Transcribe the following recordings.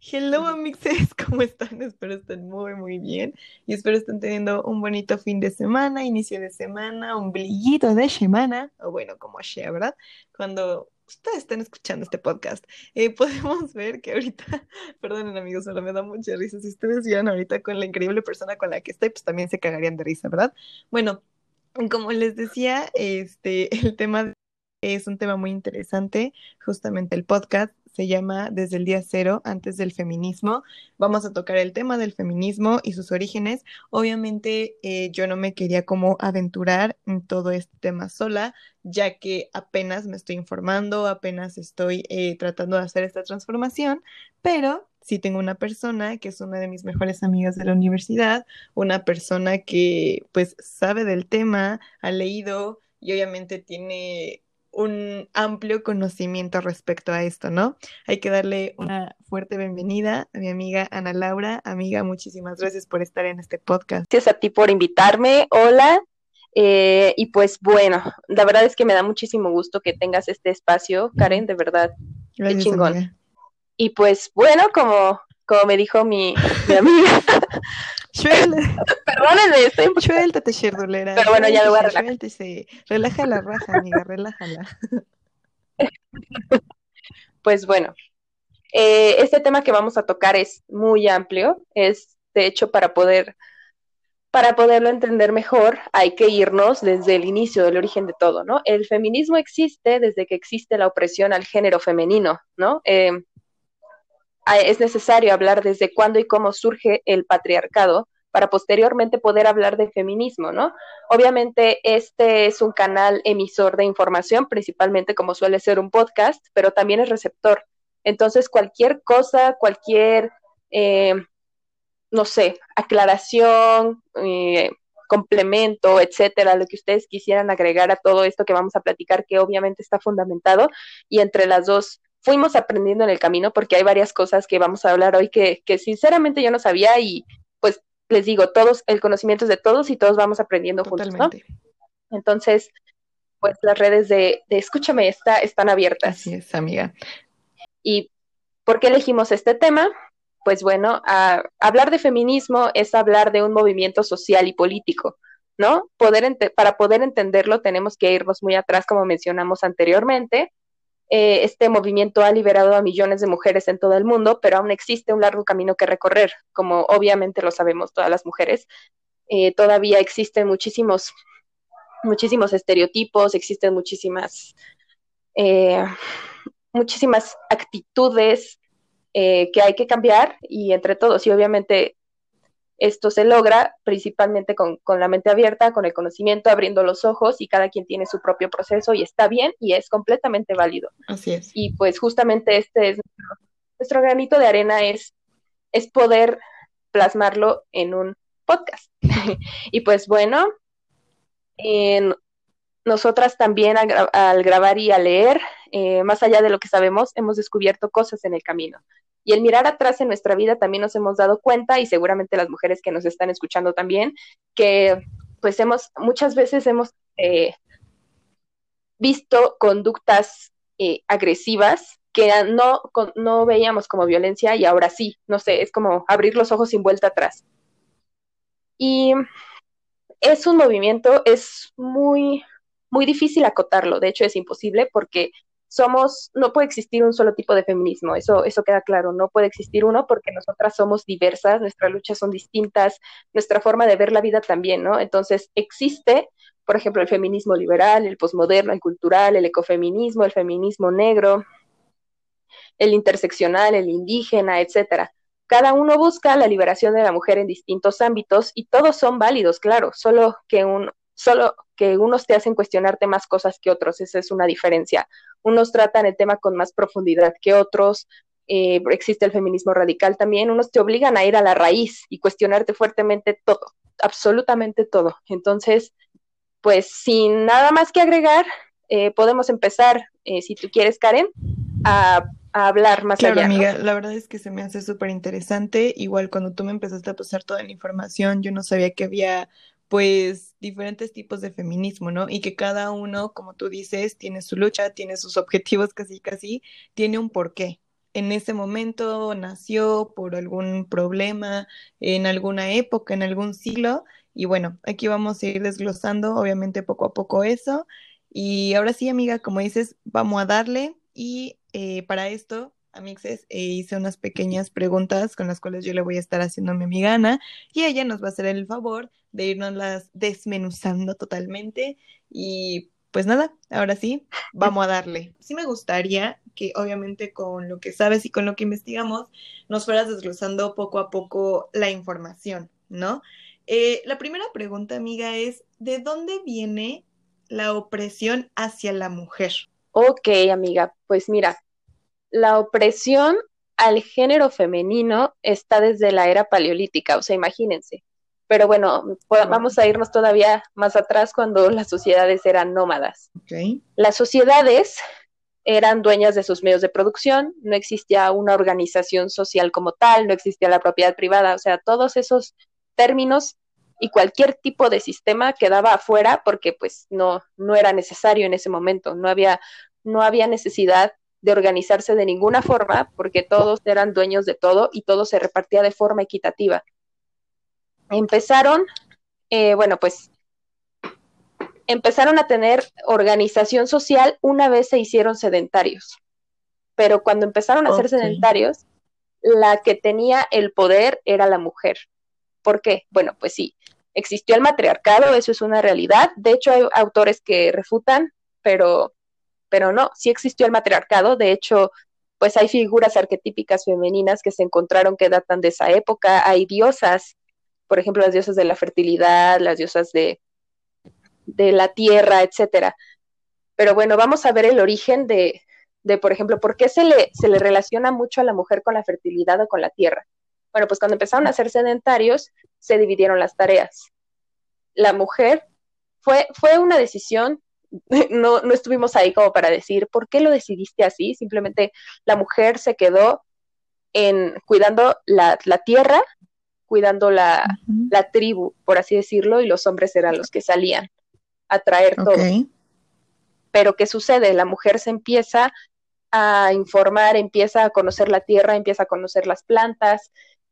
Hello amixes, ¿cómo están? Espero estén muy muy bien y espero estén teniendo un bonito fin de semana, inicio de semana, un brillito de semana, o bueno, como sea, ¿verdad? Cuando ustedes estén escuchando este podcast, eh, podemos ver que ahorita, perdonen amigos, solo me da mucha risa, si ustedes vieran ahorita con la increíble persona con la que estoy, pues también se cagarían de risa, ¿verdad? Bueno, como les decía, este, el tema es un tema muy interesante, justamente el podcast se llama Desde el día cero, antes del feminismo. Vamos a tocar el tema del feminismo y sus orígenes. Obviamente eh, yo no me quería como aventurar en todo este tema sola, ya que apenas me estoy informando, apenas estoy eh, tratando de hacer esta transformación, pero sí tengo una persona que es una de mis mejores amigas de la universidad, una persona que pues sabe del tema, ha leído y obviamente tiene un amplio conocimiento respecto a esto, ¿no? Hay que darle una fuerte bienvenida a mi amiga Ana Laura. Amiga, muchísimas gracias por estar en este podcast. Gracias a ti por invitarme. Hola. Eh, y pues bueno, la verdad es que me da muchísimo gusto que tengas este espacio, Karen, de verdad. qué chingón. Y pues bueno, como, como me dijo mi, mi amiga, Perdónenme, estoy un Suéltate, Sherdulera. Pero bueno, ya lo voy a relajar. Suéltese. Relaja la raja, amiga, relájala. Pues bueno, eh, este tema que vamos a tocar es muy amplio. Es, de hecho, para poder para poderlo entender mejor, hay que irnos desde el inicio del origen de todo, ¿no? El feminismo existe desde que existe la opresión al género femenino, ¿no? Eh, es necesario hablar desde cuándo y cómo surge el patriarcado para posteriormente poder hablar de feminismo, ¿no? Obviamente este es un canal emisor de información, principalmente como suele ser un podcast, pero también es receptor. Entonces cualquier cosa, cualquier, eh, no sé, aclaración, eh, complemento, etcétera, lo que ustedes quisieran agregar a todo esto que vamos a platicar, que obviamente está fundamentado y entre las dos fuimos aprendiendo en el camino porque hay varias cosas que vamos a hablar hoy que, que sinceramente yo no sabía y pues les digo, todos, el conocimiento es de todos y todos vamos aprendiendo juntos, ¿no? Entonces, pues las redes de, de Escúchame está, están abiertas. Así es, amiga. ¿Y por qué elegimos este tema? Pues bueno, hablar de feminismo es hablar de un movimiento social y político, ¿no? Poder para poder entenderlo tenemos que irnos muy atrás, como mencionamos anteriormente, eh, este movimiento ha liberado a millones de mujeres en todo el mundo, pero aún existe un largo camino que recorrer, como obviamente lo sabemos todas las mujeres. Eh, todavía existen muchísimos, muchísimos estereotipos, existen muchísimas, eh, muchísimas actitudes que hay que cambiar y entre todos, y obviamente esto se logra principalmente con, la mente abierta, con el conocimiento, abriendo los ojos y cada quien tiene su propio proceso y está bien y es completamente válido. Así es. Y pues justamente este es nuestro, granito de arena es, es poder plasmarlo en un podcast. y pues bueno, nosotras también al, grabar y a leer, eh, más allá de lo que sabemos, hemos descubierto cosas en el camino. Y el mirar atrás en nuestra vida también nos hemos dado cuenta, y seguramente las mujeres que nos están escuchando también, que pues hemos, muchas veces hemos eh, visto conductas eh, agresivas que no, no veíamos como violencia y ahora sí, no sé, es como abrir los ojos sin vuelta atrás. Y es un movimiento, es muy, muy difícil acotarlo, de hecho es imposible porque somos, no puede existir un solo tipo de feminismo, eso, eso queda claro, no puede existir uno porque nosotras somos diversas, nuestras luchas son distintas, nuestra forma de ver la vida también, ¿no? Entonces existe, por ejemplo, el feminismo liberal, el posmoderno, el cultural, el ecofeminismo, el feminismo negro, el interseccional, el indígena, etcétera. Cada uno busca la liberación de la mujer en distintos ámbitos y todos son válidos, claro, solo que un, solo que unos te hacen cuestionarte más cosas que otros, esa es una diferencia. Unos tratan el tema con más profundidad que otros, eh, existe el feminismo radical también, unos te obligan a ir a la raíz y cuestionarte fuertemente todo, absolutamente todo. Entonces, pues sin nada más que agregar, eh, podemos empezar, eh, si tú quieres, Karen, a, hablar más claro, allá. amiga, la verdad es que se me hace súper interesante. Igual cuando tú me empezaste a pasar toda la información, yo no sabía que había pues diferentes tipos de feminismo, ¿no? Y que cada uno, como tú dices, tiene su lucha, tiene sus objetivos casi casi, tiene un porqué. en ese momento nació por algún problema, en alguna época, en algún siglo. Y bueno, aquí vamos a ir desglosando, obviamente, poco a poco eso. Y ahora sí, amiga, como dices, vamos a darle. Y eh, para esto, Amixes, eh, hice unas pequeñas preguntas con las cuales yo le voy a estar haciendo a mi amiga y ella nos va a hacer el favor de irnos las desmenuzando totalmente. Y pues nada, ahora sí, vamos a darle. Sí me gustaría que obviamente con lo que sabes y con lo que investigamos nos fueras desglosando poco a poco la información, ¿no? Eh, la primera pregunta, amiga, es, ¿de dónde viene la opresión hacia la mujer? Ok, amiga, pues mira, la opresión al género femenino está desde la era paleolítica, o sea, imagínense. Pero bueno, vamos a irnos todavía más atrás cuando las sociedades eran nómadas. Okay. Las sociedades eran dueñas de sus medios de producción, no existía una organización social como tal, no existía la propiedad privada, o sea, todos esos términos y cualquier tipo de sistema quedaba afuera porque pues no, no era necesario en ese momento, no había, no había necesidad de organizarse de ninguna forma porque todos eran dueños de todo y todo se repartía de forma equitativa. Empezaron, eh, bueno, pues empezaron a tener organización social una vez se hicieron sedentarios. Pero cuando empezaron a ser sedentarios, la que tenía el poder era la mujer. ¿Por qué? Bueno, pues sí, existió el matriarcado, eso es una realidad. De hecho, hay autores que refutan, pero, pero no, sí existió el matriarcado. De hecho, pues hay figuras arquetípicas femeninas que se encontraron que datan de esa época. Hay diosas, por ejemplo, las diosas de la fertilidad, las diosas de, de la tierra, etcétera. Pero bueno, vamos a ver el origen de, de, por ejemplo, por qué se le, se le relaciona mucho a la mujer con la fertilidad o con la tierra. Bueno, pues cuando empezaron a ser sedentarios, se dividieron las tareas. La mujer fue, fue una decisión, no, no estuvimos ahí como para decir, ¿por qué lo decidiste así? Simplemente la mujer se quedó en cuidando la, la tierra, cuidando la, la, tribu, por así decirlo, y los hombres eran los que salían a traer todo. Pero ¿qué sucede? La mujer se empieza a informar, empieza a conocer la tierra, empieza a conocer las plantas,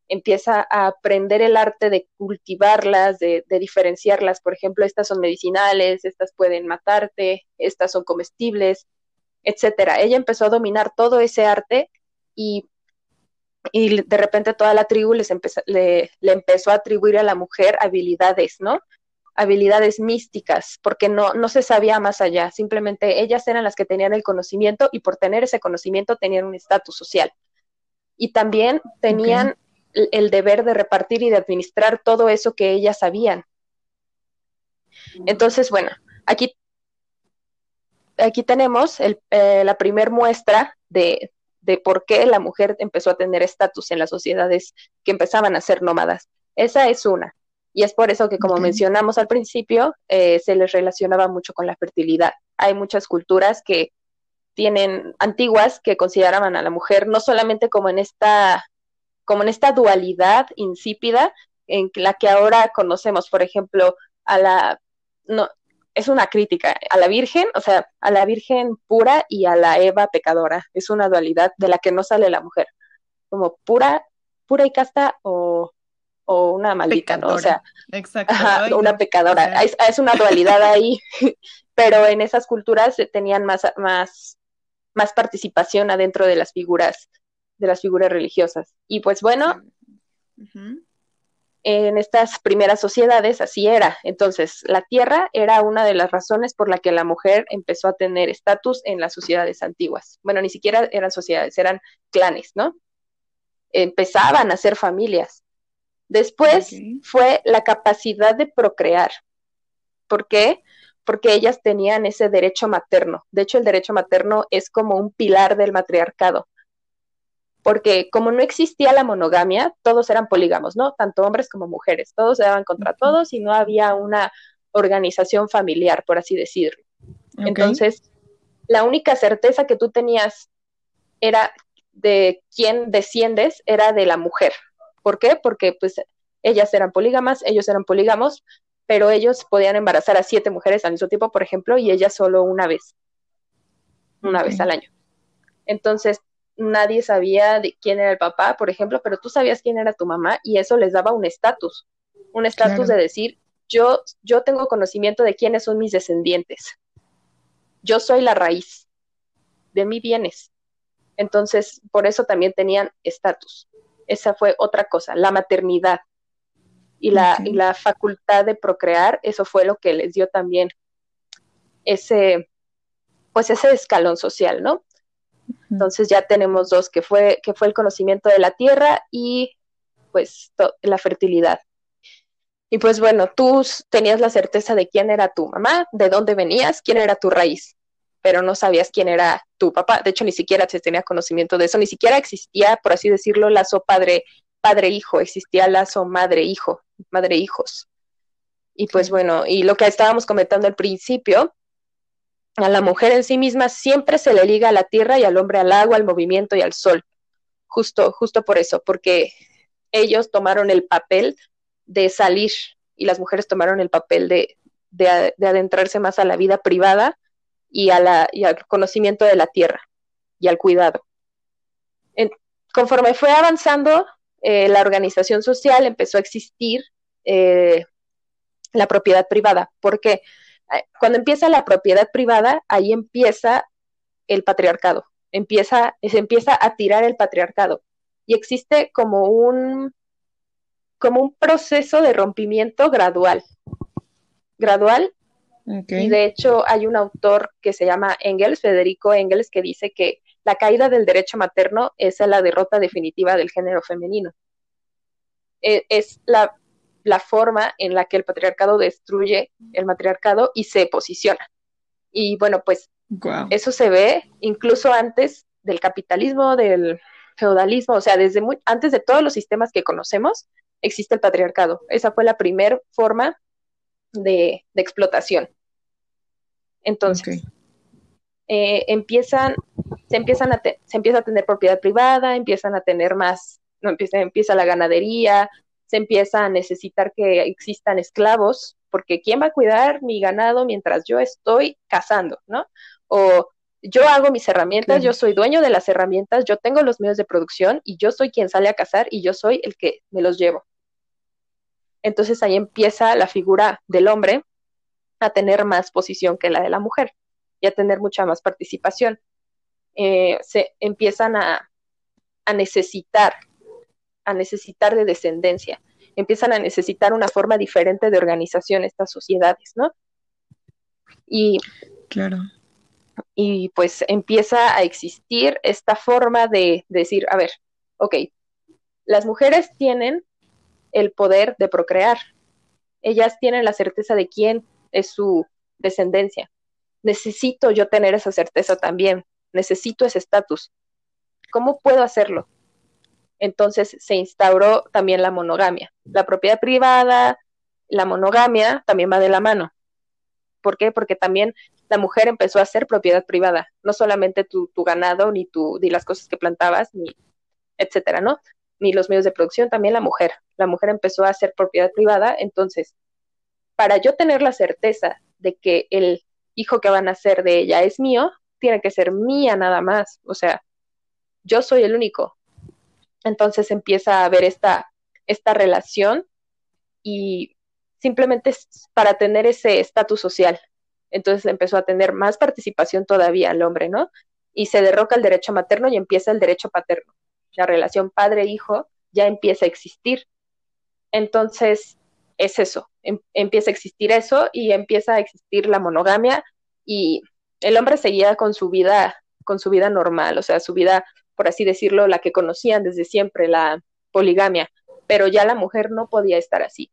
empieza a aprender el arte de cultivarlas, de, de, diferenciarlas. Por ejemplo, estas son medicinales, estas pueden matarte, estas son comestibles, etcétera. Ella empezó a dominar todo ese arte y, y de repente toda la tribu les le, le empezó a atribuir a la mujer habilidades, ¿no? habilidades místicas, porque no, no se sabía más allá, simplemente ellas eran las que tenían el conocimiento y por tener ese conocimiento tenían un estatus social. Y también tenían el, deber de repartir y de administrar todo eso que ellas sabían. Entonces, bueno, aquí, aquí tenemos el, eh, la primer muestra de, de por qué la mujer empezó a tener estatus en las sociedades que empezaban a ser nómadas. Esa es una. Y es por eso que, como mencionamos al principio, eh, se les relacionaba mucho con la fertilidad. Hay muchas culturas que tienen antiguas que consideraban a la mujer no solamente como en esta como en esta dualidad insípida en la que ahora conocemos, por ejemplo, a la no es una crítica a la Virgen, o sea, a la Virgen pura y a la Eva pecadora. Es una dualidad de la que no sale la mujer, como pura, pura y casta o o una maldita, ¿no? O sea, una pecadora. es, una dualidad ahí, pero en esas culturas tenían más, más, más participación adentro de las figuras, de las figuras religiosas. Y pues bueno, en estas primeras sociedades así era. Entonces, la tierra era una de las razones por la que la mujer empezó a tener estatus en las sociedades antiguas. Bueno, ni siquiera eran sociedades, eran clanes, ¿no? Empezaban a ser familias Después fue la capacidad de procrear. ¿Por qué? Porque ellas tenían ese derecho materno. De hecho, el derecho materno es como un pilar del matriarcado. Porque como no existía la monogamia, todos eran polígamos, ¿no? Tanto hombres como mujeres. Todos se daban contra todos y no había una organización familiar, por así decirlo. Entonces, la única certeza que tú tenías era de quién desciendes, era de la mujer. ¿Por qué? Porque pues ellas eran polígamas, ellos eran polígamos, pero ellos podían embarazar a siete mujeres al mismo tiempo, por ejemplo, y ellas solo una vez, una vez al año. Entonces, nadie sabía de quién era el papá, por ejemplo, pero tú sabías quién era tu mamá y eso les daba un estatus, un estatus de decir, yo, yo tengo conocimiento de quiénes son mis descendientes. Yo soy la raíz, de mí vienes. Entonces, por eso también tenían estatus. Esa fue otra cosa, la maternidad y la, y la facultad de procrear, eso fue lo que les dio también ese, pues ese escalón social, ¿no? Entonces ya tenemos dos, que fue, que fue el conocimiento de la tierra y pues la fertilidad. Y pues bueno, tú tenías la certeza de quién era tu mamá, de dónde venías, quién era tu raíz, pero no sabías quién era tu papá. De hecho, ni siquiera se tenía conocimiento de eso, ni siquiera existía, por así decirlo, lazo padre, padre-hijo, existía lazo madre-hijo, madre-hijos. Y pues bueno, y lo que estábamos comentando al principio, a la mujer en sí misma siempre se le liga a la tierra y al hombre al agua, al movimiento y al sol. Justo, justo por eso, porque ellos tomaron el papel de salir y las mujeres tomaron el papel de, de, adentrarse más a la vida privada y, a la, y al conocimiento de la tierra y al cuidado. conforme fue avanzando, eh, la organización social empezó a existir eh, la propiedad privada. porque Cuando empieza la propiedad privada, ahí empieza el patriarcado, empieza, se empieza a tirar el patriarcado. Y existe como un, como un proceso de rompimiento gradual. Gradual. Y de hecho hay un autor que se llama Engels, Federico Engels, que dice que la caída del derecho materno es la derrota definitiva del género femenino. E, es la, forma en la que el patriarcado destruye el matriarcado y se posiciona. Y bueno, pues eso se ve incluso antes del capitalismo, del feudalismo, o sea, desde muy, antes de todos los sistemas que conocemos, existe el patriarcado. Esa fue la primera forma de, explotación. Entonces, eh, empiezan, se, empiezan a se empieza a tener propiedad privada, empiezan a tener más, no, empieza, empieza la ganadería, se empieza a necesitar que existan esclavos, porque ¿quién va a cuidar mi ganado mientras yo estoy cazando, no? O yo hago mis herramientas, yo soy dueño de las herramientas, yo tengo los medios de producción y yo soy quien sale a cazar y yo soy el que me los llevo. Entonces ahí empieza la figura del hombre a tener más posición que la de la mujer y a tener mucha más participación. Eh, se empiezan a, necesitar, a necesitar de descendencia, empiezan a necesitar una forma diferente de organización estas sociedades, ¿no? Y, claro. y pues empieza a existir esta forma de decir, a ver, ok, las mujeres tienen el poder de procrear. Ellas tienen la certeza de quién es su descendencia. Necesito yo tener esa certeza también. Necesito ese estatus. ¿Cómo puedo hacerlo? Entonces se instauró también la monogamia. La propiedad privada, la monogamia también va de la mano. ¿Por qué? Porque también la mujer empezó a hacer propiedad privada, no solamente tu, ganado, ni, tu, ni las cosas que plantabas, ni etcétera, ¿no? ni los medios de producción, también la mujer. La mujer empezó a hacer propiedad privada, entonces, para yo tener la certeza de que el hijo que van a ser de ella es mío, tiene que ser mía nada más, o sea, yo soy el único. Entonces empieza a haber esta, esta relación y simplemente es para tener ese estatus social. Entonces empezó a tener más participación todavía el hombre, ¿no? Y se derroca el derecho materno y empieza el derecho paterno la relación padre-hijo ya empieza a existir. Entonces, es eso, em, empieza a existir eso y empieza a existir la monogamia y el hombre seguía con su vida, con su vida normal, o sea, su vida, por así decirlo, la que conocían desde siempre, la poligamia, pero ya la mujer no podía estar así.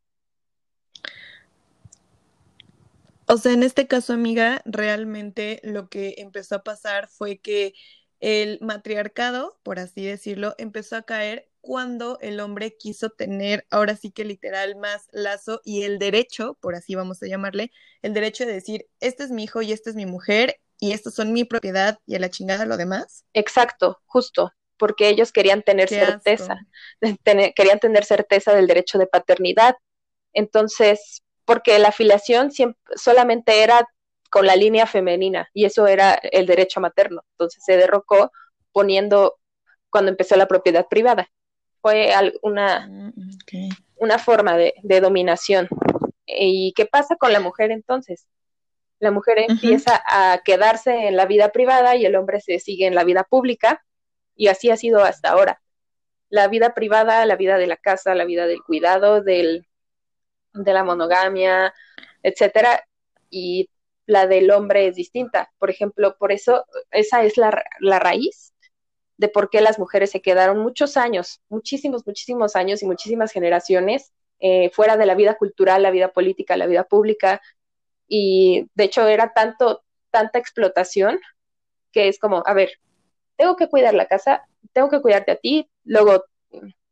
O sea, en este caso, amiga, realmente lo que empezó a pasar fue que el matriarcado, por así decirlo, empezó a caer cuando el hombre quiso tener, ahora sí que literal, más lazo y el derecho, por así vamos a llamarle, el derecho de decir, este es mi hijo y esta es mi mujer y estos son mi propiedad y a la chingada lo demás. Exacto, justo, porque ellos querían tener certeza, querían tener certeza del derecho de paternidad. Entonces, porque la afiliación siempre, solamente era con la línea femenina y eso era el derecho materno. Entonces se derrocó poniendo cuando empezó la propiedad privada. Fue una, ok. una forma de, de dominación. ¿Y qué pasa con la mujer entonces? La mujer empieza a quedarse en la vida privada y el hombre se sigue en la vida pública y así ha sido hasta ahora. La vida privada, la vida de la casa, la vida del cuidado, del, de la monogamia, etcétera, y la del hombre es distinta. Por ejemplo, por eso esa es la, la raíz de por qué las mujeres se quedaron muchos años, muchísimos, muchísimos años y muchísimas generaciones eh, fuera de la vida cultural, la vida política, la vida pública. Y de hecho era tanto, tanta explotación que es como, a ver, tengo que cuidar la casa, tengo que cuidarte a ti, luego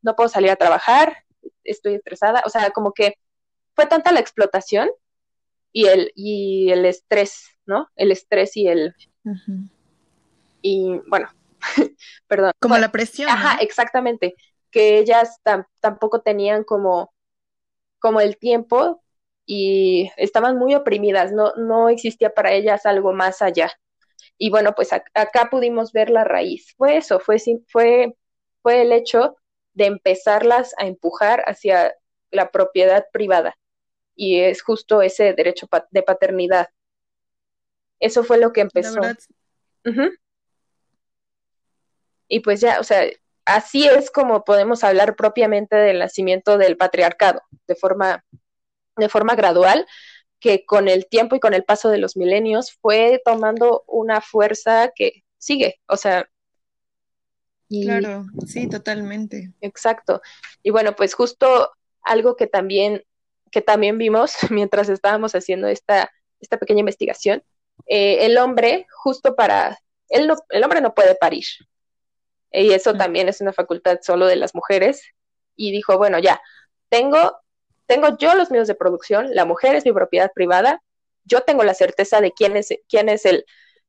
no puedo salir a trabajar, estoy estresada, o sea, como que fue tanta la explotación y el, y el estrés, ¿no? El estrés y el, y bueno, perdón. Como Bueno, la presión, ¿no? Ajá, exactamente, que ellas tam- tampoco tenían como, como el tiempo y estaban muy oprimidas, no, no existía para ellas algo más allá. Y bueno, pues ac- acá pudimos ver la raíz. Fue eso, fue, fue, fue el hecho de empezarlas a empujar hacia la propiedad privada. Y es justo ese derecho de paternidad. Eso fue lo que empezó. Y pues ya, o sea, así es como podemos hablar propiamente del nacimiento del patriarcado, de forma, de forma gradual, que con el tiempo y con el paso de los milenios fue tomando una fuerza que sigue, o sea, y claro, sí, totalmente. exacto. Y bueno, pues justo algo que también, que también vimos mientras estábamos haciendo esta, esta pequeña investigación, eh, el hombre, justo para, él no, el hombre no puede parir, y eso Mm. también es una facultad solo de las mujeres, y dijo, bueno, ya, tengo, tengo yo los medios de producción, la mujer es mi propiedad privada, yo tengo la certeza de quién es, quién es el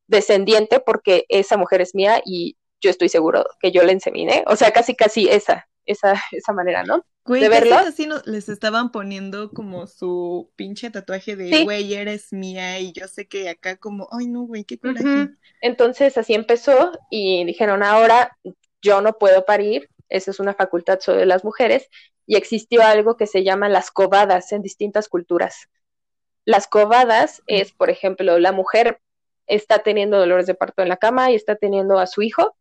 descendiente porque esa mujer es mía y yo estoy seguro que yo la inseminé, o sea, casi casi esa, esa, esa manera, ¿no? Güey, ¿De verlo? así no- les estaban poniendo como su pinche tatuaje de, Sí. güey, eres mía, y yo sé que acá como, ay no, güey, qué coraje. Entonces así empezó y dijeron, ahora yo no puedo parir, esa es una facultad solo de las mujeres, y existió algo que se llama las cobadas en distintas culturas. Las cobadas es, por ejemplo, la mujer está teniendo dolores de parto en la cama y está teniendo a su hijo,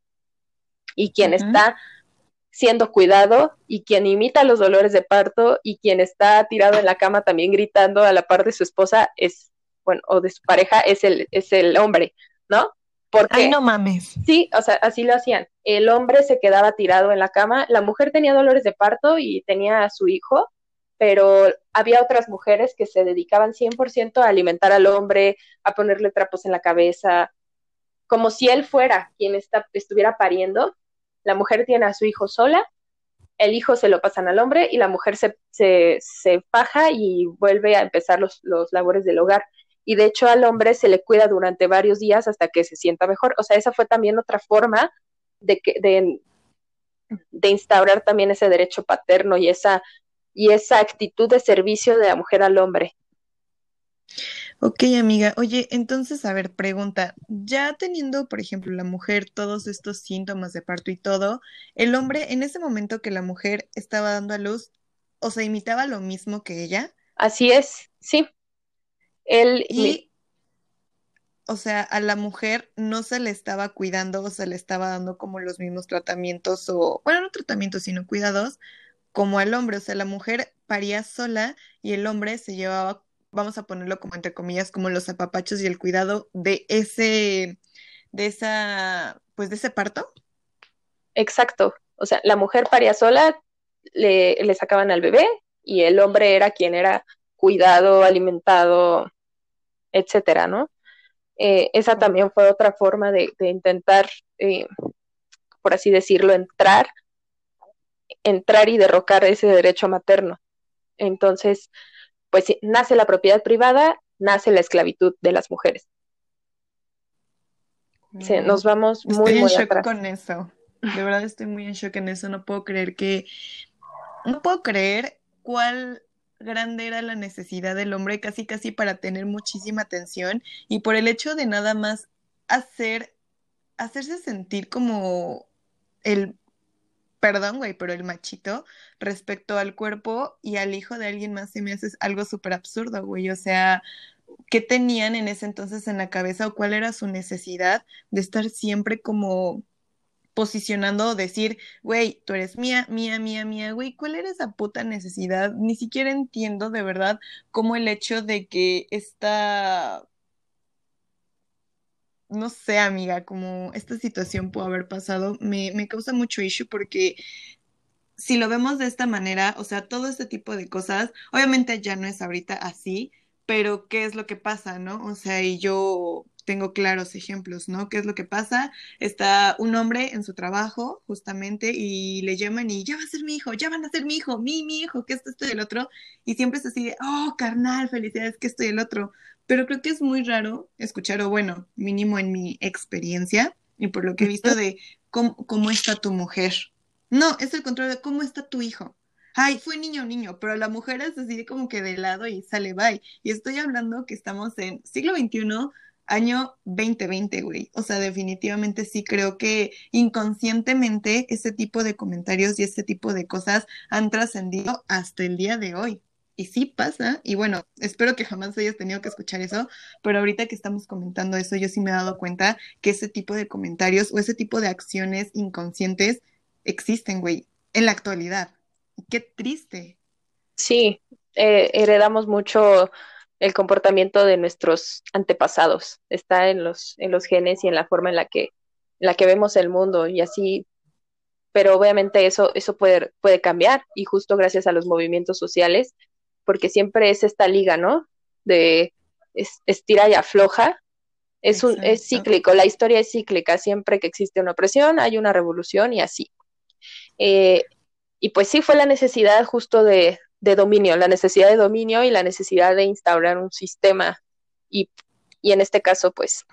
y quien está siendo cuidado y quien imita los dolores de parto y quien está tirado en la cama también gritando a la par de su esposa es, bueno, o de su pareja es el, es el hombre, ¿no? Porque Ay, no mames. sí, o sea, así lo hacían. El hombre se quedaba tirado en la cama, la mujer tenía dolores de parto y tenía a su hijo, pero había otras mujeres que se dedicaban 100% a alimentar al hombre, a ponerle trapos en la cabeza, como si él fuera quien está, estuviera pariendo. La mujer tiene a su hijo sola, el hijo se lo pasan al hombre y la mujer se, se, faja y vuelve a empezar los, los labores del hogar. Y de hecho al hombre se le cuida durante varios días hasta que se sienta mejor. O sea, esa fue también otra forma de, que, de, de instaurar también ese derecho paterno y esa, y esa actitud de servicio de la mujer al hombre. Ok, amiga. Oye, entonces, a ver, pregunta, ya teniendo, por ejemplo, la mujer todos estos síntomas de parto y todo, el hombre en ese momento que la mujer estaba dando a luz, o sea, imitaba lo mismo que ella, Así es, sí. Él, y, o sea, a la mujer no se le estaba cuidando o se le estaba dando como los mismos tratamientos o, bueno, no tratamientos, sino cuidados como al hombre. O sea, la mujer paría sola y el hombre se llevaba, vamos a ponerlo como entre comillas, como los apapachos y el cuidado de ese, de esa, pues de ese parto. exacto. O sea, la mujer paría sola, le, le sacaban al bebé y el hombre era quien era cuidado, alimentado, etcétera, ¿no? Eh, esa también fue otra forma de, de intentar, eh, por así decirlo, entrar, entrar y derrocar ese derecho materno. Entonces, pues nace la propiedad privada, nace la esclavitud de las mujeres. Sí, nos vamos muy, Estoy en muy shock atrás. con eso. De verdad estoy muy en shock en eso. No puedo creer que, no puedo creer cuál grande era la necesidad del hombre casi casi para tener muchísima atención y por el hecho de nada más hacer, hacerse sentir como el perdón, güey, pero el machito respecto al cuerpo y al hijo de alguien más se me hace algo súper absurdo, güey. O sea, ¿qué tenían en ese entonces en la cabeza o cuál era su necesidad de estar siempre como posicionando, decir, güey, tú eres mía, mía, mía, mía, güey, ¿cuál era esa puta necesidad? Ni siquiera entiendo de verdad cómo el hecho de que esta no sé, amiga, como esta situación pudo haber pasado, me, me causa mucho issue porque si lo vemos de esta manera, o sea, todo este tipo de cosas, obviamente ya no es ahorita así, pero ¿qué es lo que pasa, no? O sea, y yo tengo claros ejemplos, ¿no? ¿Qué es lo que pasa? Está un hombre en su trabajo, justamente, y le llaman y ya va a ser mi hijo, ya van a ser mi hijo, mi, mi hijo, que esto, esto y el otro, y siempre se sigue, oh, carnal, felicidades, que esto y el otro. Pero creo que es muy raro escuchar, o bueno, mínimo en mi experiencia, y por lo que he visto de cómo, cómo está tu mujer. No, es el contrario de cómo está tu hijo. Ay, fue niño o niño, pero la mujer es así como que de lado y sale bye. Y estoy hablando que estamos en siglo XXI, año 2020, güey. O sea, definitivamente sí creo que inconscientemente ese tipo de comentarios y ese tipo de cosas han trascendido hasta el día de hoy. Y sí pasa, y bueno, espero que jamás hayas tenido que escuchar eso, pero ahorita que estamos comentando eso, yo sí me he dado cuenta que ese tipo de comentarios o ese tipo de acciones inconscientes existen, güey, en la actualidad. Qué triste. Sí, eh, heredamos mucho el comportamiento de nuestros antepasados. Está en los, en los genes y en la forma en la que, en la que vemos el mundo y así pero obviamente eso, eso puede, puede cambiar y justo gracias a los movimientos sociales porque siempre es esta liga, ¿no? De estira y afloja. Es, un, es cíclico, la historia es cíclica, siempre que existe una opresión hay una revolución y así. Eh, y pues sí fue la necesidad justo de, de, dominio, la necesidad de dominio y la necesidad de instaurar un sistema y, y en este caso pues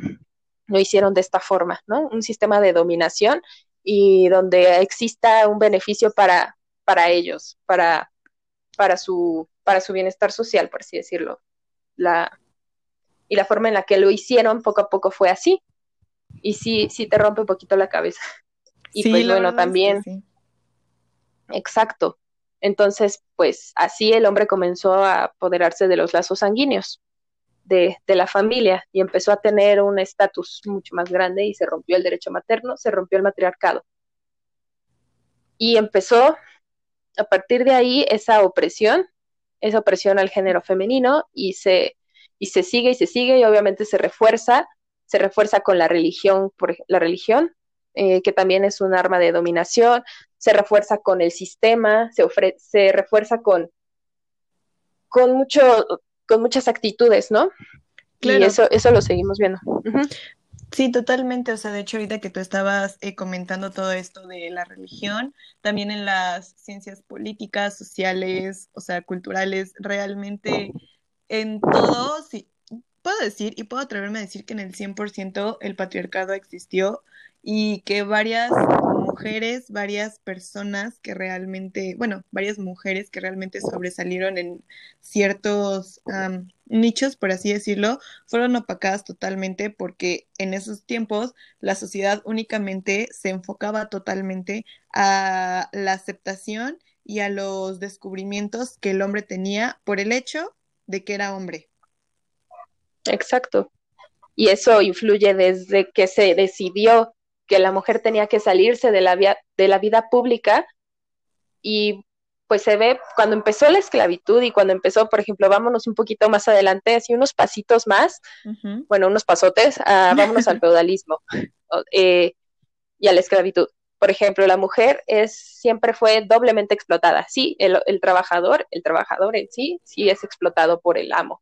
lo hicieron de esta forma, ¿no? Un sistema de dominación y donde exista un beneficio para, para ellos, para, para su para su bienestar social, por así decirlo. La, y la forma en la que lo hicieron poco a poco fue así. Y sí, sí te rompe un poquito la cabeza. Y pues bueno, también. Exacto. Entonces, pues así el hombre comenzó a apoderarse de los lazos sanguíneos de, la familia y empezó a tener un estatus mucho más grande y se rompió el derecho materno, se rompió el matriarcado. Y empezó a partir de ahí esa opresión esa opresión al género femenino y se, y se sigue y se sigue y obviamente se refuerza, se refuerza con la religión, por la religión, eh, que también es un arma de dominación, se refuerza con el sistema, se, se refuerza con, con, mucho, con muchas actitudes, ¿no? Y eso, eso lo seguimos viendo. Sí, totalmente. O sea, de hecho, ahorita que tú estabas eh, comentando todo esto de la religión, también en las ciencias políticas, sociales, o sea, culturales, realmente en todo, sí, puedo decir y puedo atreverme a decir que en el 100% el patriarcado existió y que varias mujeres, varias personas que realmente, bueno, varias mujeres que realmente sobresalieron en ciertos nichos, por así decirlo, fueron opacadas totalmente porque en esos tiempos la sociedad únicamente se enfocaba totalmente a la aceptación y a los descubrimientos que el hombre tenía por el hecho de que era hombre. Exacto. Y eso influye desde que se decidió que la mujer tenía que salirse de la, de la vida pública y pues se ve cuando empezó la esclavitud y cuando empezó, por ejemplo, vámonos un poquito más adelante, así unos pasitos más, bueno, unos pasotes, vámonos al feudalismo eh, y a la esclavitud. Por ejemplo, la mujer es siempre fue doblemente explotada. Sí, el, el trabajador, el trabajador en sí, sí es explotado por el amo.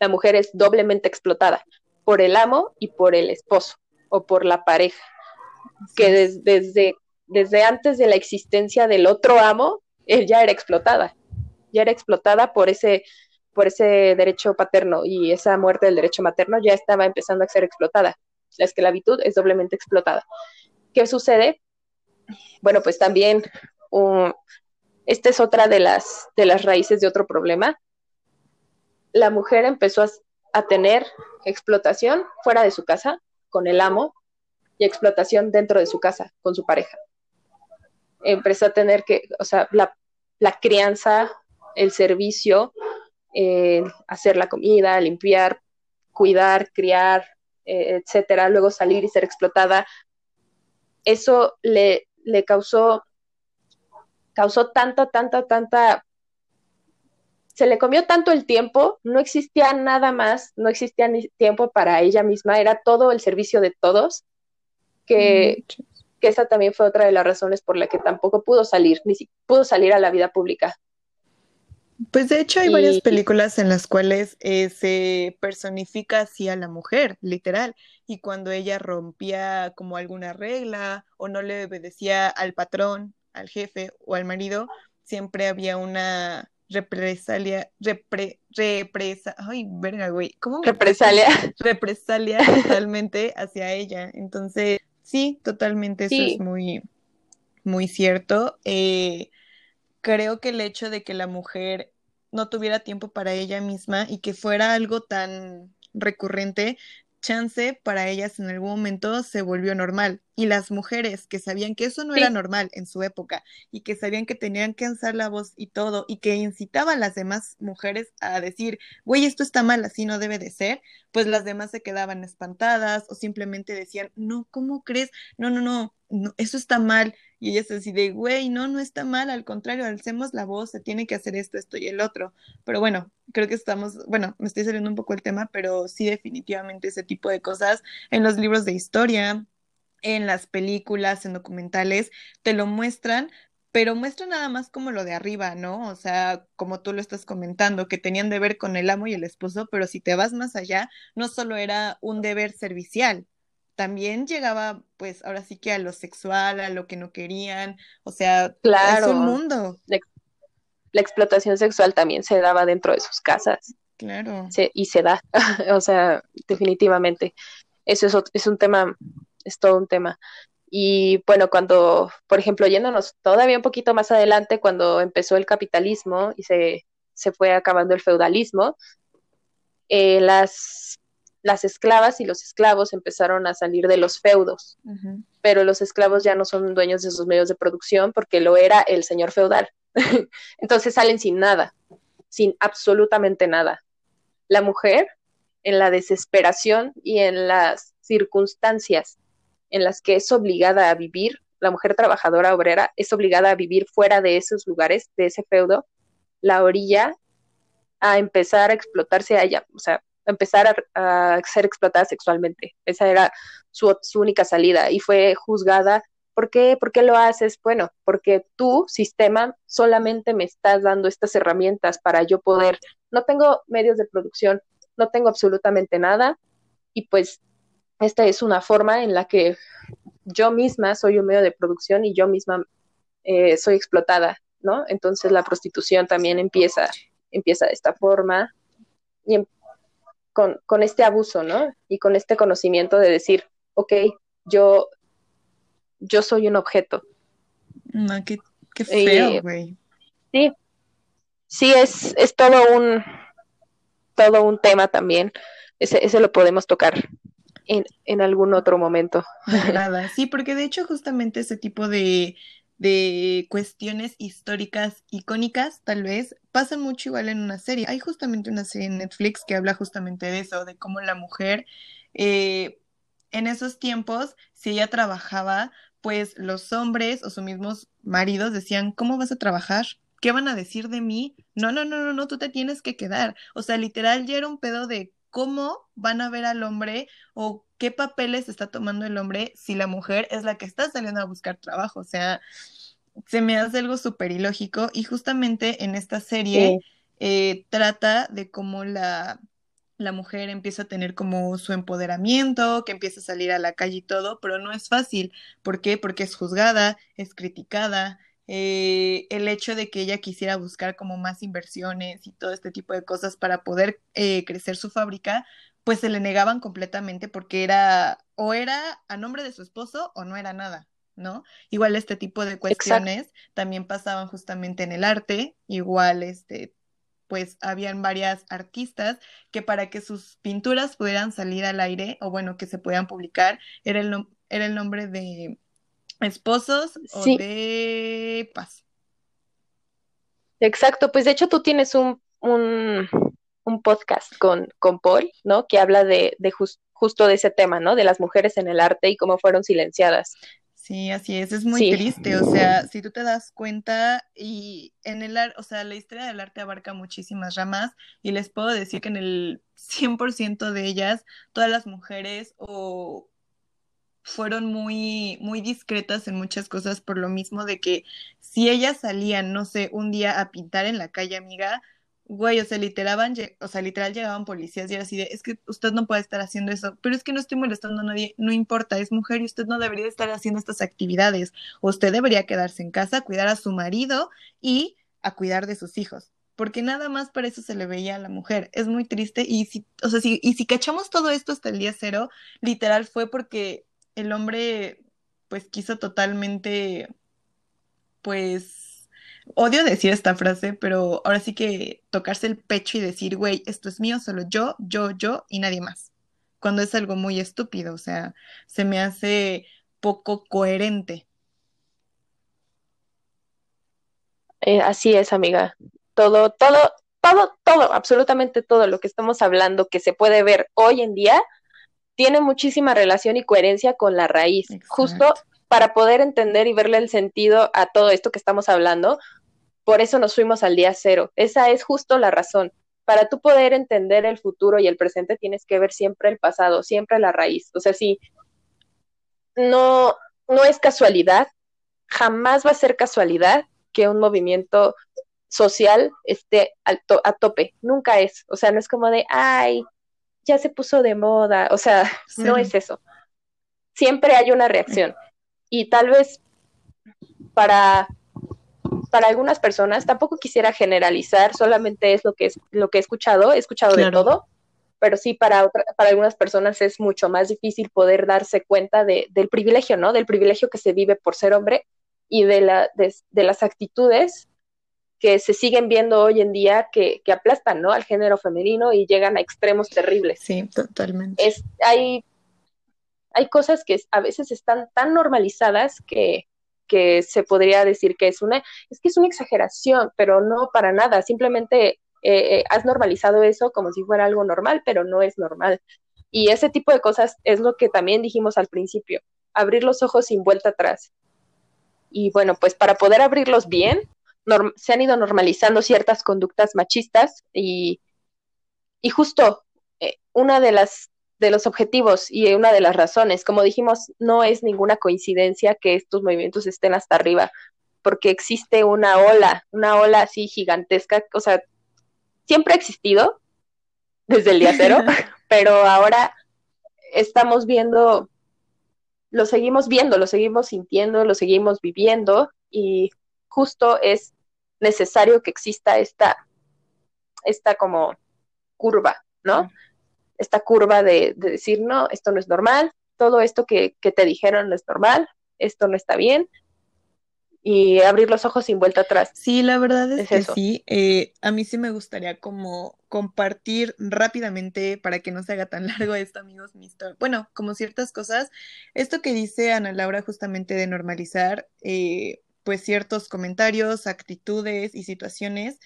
La mujer es doblemente explotada por el amo y por el esposo o por la pareja que desde, desde antes de la existencia del otro amo, él ya era explotada, ya era explotada por ese, por ese derecho paterno y esa muerte del derecho materno ya estaba empezando a ser explotada. La esclavitud es doblemente explotada. ¿Qué sucede? Bueno, pues también esta es otra de las, de las raíces de otro problema. La mujer empezó a, a tener explotación fuera de su casa con el amo y explotación dentro de su casa con su pareja. empezó a tener que, o sea, la, crianza, el servicio, eh, hacer la comida, limpiar, cuidar, criar, eh, etcétera, luego salir y ser explotada, eso le, le causó, causó tanta, tanta, tanta se le comió tanto el tiempo, no existía nada más, no existía ni tiempo para ella misma, era todo el servicio de todos, que, que esa también fue otra de las razones por la que tampoco pudo salir, ni si, pudo salir a la vida pública. Pues de hecho hay varias películas en las cuales eh, se personifica así a la mujer, literal, y cuando ella rompía como alguna regla o no le obedecía al patrón, al jefe o al marido, siempre había una represalia, repre, represa, ay, verga, güey, ¿cómo? Represalia. Represalia totalmente hacia ella. Entonces, sí, totalmente, eso es muy, muy cierto. Eh, creo que el hecho de que la mujer no tuviera tiempo para ella misma y que fuera algo tan recurrente, chance para ellas en algún momento se volvió normal. Y las mujeres que sabían que eso no era normal en su época y que sabían que tenían que alzar la voz y todo y que incitaban a las demás mujeres a decir, güey, esto está mal, así no debe de ser, pues las demás se quedaban espantadas o simplemente decían, no, ¿cómo crees? No, no, no, no eso está mal. Y ella se decide, güey, no, no está mal, al contrario, alcemos la voz, se tiene que hacer esto, esto y el otro. Pero bueno, creo que estamos, bueno, me estoy saliendo un poco el tema, pero sí definitivamente ese tipo de cosas en los libros de historia, en las películas, en documentales, te lo muestran, pero muestran nada más como lo de arriba, ¿no? O sea, como tú lo estás comentando, que tenían deber con el amo y el esposo, pero si te vas más allá, no solo era un deber servicial, también llegaba, pues, ahora sí que a lo sexual, a lo que no querían, o sea, claro, es un mundo. La, explotación sexual también se daba dentro de sus casas. Claro. y se da, o sea, definitivamente. Eso es, es un tema, es todo un tema. Y bueno, cuando, por ejemplo, yéndonos todavía un poquito más adelante, cuando empezó el capitalismo y se, se fue acabando el feudalismo, eh, las las esclavas y los esclavos empezaron a salir de los feudos, pero los esclavos ya no son dueños de sus medios de producción porque lo era el señor feudal. Entonces salen sin nada, sin absolutamente nada. La mujer, en la desesperación y en las circunstancias en las que es obligada a vivir, la mujer trabajadora obrera es obligada a vivir fuera de esos lugares, de ese feudo, la orilla a empezar a explotarse a ella, o sea, empezar a, ser explotada sexualmente. Esa era su, única salida y fue juzgada. ¿Por qué? ¿Por qué lo haces? Bueno, porque tu sistema solamente me estás dando estas herramientas para yo poder, no tengo medios de producción, no tengo absolutamente nada y pues esta es una forma en la que yo misma soy un medio de producción y yo misma eh, soy explotada, ¿no? Entonces la prostitución también empieza, empieza de esta forma y, em, con, con este abuso, ¿no? Y con este conocimiento de decir, ok, yo, yo soy un objeto. No, qué, qué feo, güey. sí, sí, es, es todo un, todo un tema también. Ese, ese lo podemos tocar en, en algún otro momento. Nada, sí, porque de hecho justamente ese tipo de, de cuestiones históricas icónicas, tal vez, pasa mucho igual en una serie. Hay justamente una serie en Netflix que habla justamente de eso, de cómo la mujer eh, en esos tiempos, si ella trabajaba, pues los hombres o sus mismos maridos decían, ¿cómo vas a trabajar? ¿Qué van a decir de mí? No, no, no, no, no, tú te tienes que quedar. O sea, literal ya era un pedo de cómo van a ver al hombre o qué papeles está tomando el hombre si la mujer es la que está saliendo a buscar trabajo. O sea, se me hace algo súper ilógico y justamente en esta serie eh, trata de cómo la, la mujer empieza a tener como su empoderamiento, que empieza a salir a la calle y todo, pero no es fácil. ¿Por qué? Porque es juzgada, es criticada, eh, el hecho de que ella quisiera buscar como más inversiones y todo este tipo de cosas para poder eh, crecer su fábrica, pues se le negaban completamente porque era o era a nombre de su esposo o no era nada, ¿no? Igual este tipo de cuestiones también pasaban justamente en el arte, igual este pues habían varias artistas que para que sus pinturas pudieran salir al aire o bueno, que se pudieran publicar, era el, era el nombre de esposos o de paz. Exacto, pues de hecho tú tienes un, un, podcast con, con, Paul, ¿no? Que habla de, de justo de ese tema, ¿no? De las mujeres en el arte y cómo fueron silenciadas. Sí, así es, es muy triste, o sea, si tú te das cuenta y en el arte, o sea, la historia del arte abarca muchísimas ramas y les puedo decir que en el 100% de ellas, todas las mujeres o fueron muy, muy discretas en muchas cosas por lo mismo de que si ellas salían, no sé, un día a pintar en la calle, amiga, güey, o sea, literal, o sea, literal llegaban policías y era así de, es que usted no puede estar haciendo eso, pero es que no estoy molestando a nadie, no importa, es mujer y usted no debería estar haciendo estas actividades, usted debería quedarse en casa, cuidar a su marido y a cuidar de sus hijos, porque nada más para eso se le veía a la mujer, es muy triste y si, o sea, si, y si cachamos todo esto hasta el día cero, literal fue porque el hombre, pues, quiso totalmente, pues, Odio decir esta frase, pero ahora sí que tocarse el pecho y decir, güey, esto es mío, solo yo, yo, yo y nadie más. Cuando es algo muy estúpido, o sea, se me hace poco coherente. Eh, así es, amiga. Todo, todo, todo, todo, absolutamente todo lo que estamos hablando que se puede ver hoy en día tiene muchísima relación y coherencia con la raíz. Justo para poder entender y verle el sentido a todo esto que estamos hablando, por eso nos fuimos al día cero. Esa es justo la razón. Para tú poder entender el futuro y el presente tienes que ver siempre el pasado, siempre la raíz. O sea, si no, no es casualidad, jamás va a ser casualidad que un movimiento social esté a tope. Nunca es. O sea, no es como de, ay, ya se puso de moda. O sea, no es eso. Siempre hay una reacción y tal vez para, para algunas personas, tampoco quisiera generalizar, solamente es lo que, es, lo que he escuchado, he escuchado de todo, pero sí para, para algunas personas es mucho más difícil poder darse cuenta de, del privilegio, ¿no? Del privilegio que se vive por ser hombre y de, la, de, las actitudes que se siguen viendo hoy en día que, que, aplastan, ¿no? Al género femenino y llegan a extremos terribles. Sí, totalmente. Es, hay hay cosas que a veces están tan normalizadas que, que se podría decir que es una, es que es una exageración, pero no para nada, simplemente eh, eh, has normalizado eso como si fuera algo normal, pero no es normal. Y ese tipo de cosas es lo que también dijimos al principio, abrir los ojos sin vuelta atrás. Y bueno, pues para poder abrirlos bien, se han ido normalizando ciertas conductas machistas y, y justo eh, una de las de los objetivos y una de las razones. Como dijimos, no es ninguna coincidencia que estos movimientos estén hasta arriba, porque existe una ola, una ola así gigantesca, o sea, siempre ha existido desde el día cero, pero ahora estamos viendo, lo seguimos viendo, lo seguimos sintiendo, lo seguimos viviendo y justo es necesario que exista esta, esta como curva, ¿no? esta curva de, decir, no, esto no es normal, todo esto que, te dijeron no es normal, esto no está bien, y abrir los ojos sin vuelta atrás. Sí, la verdad es, que sí. Eh, a mí sí me gustaría como compartir rápidamente para que no se haga tan largo esto, amigos, mi Bueno, como ciertas cosas. Esto que dice Ana Laura justamente de normalizar, eh, pues ciertos comentarios, actitudes y situaciones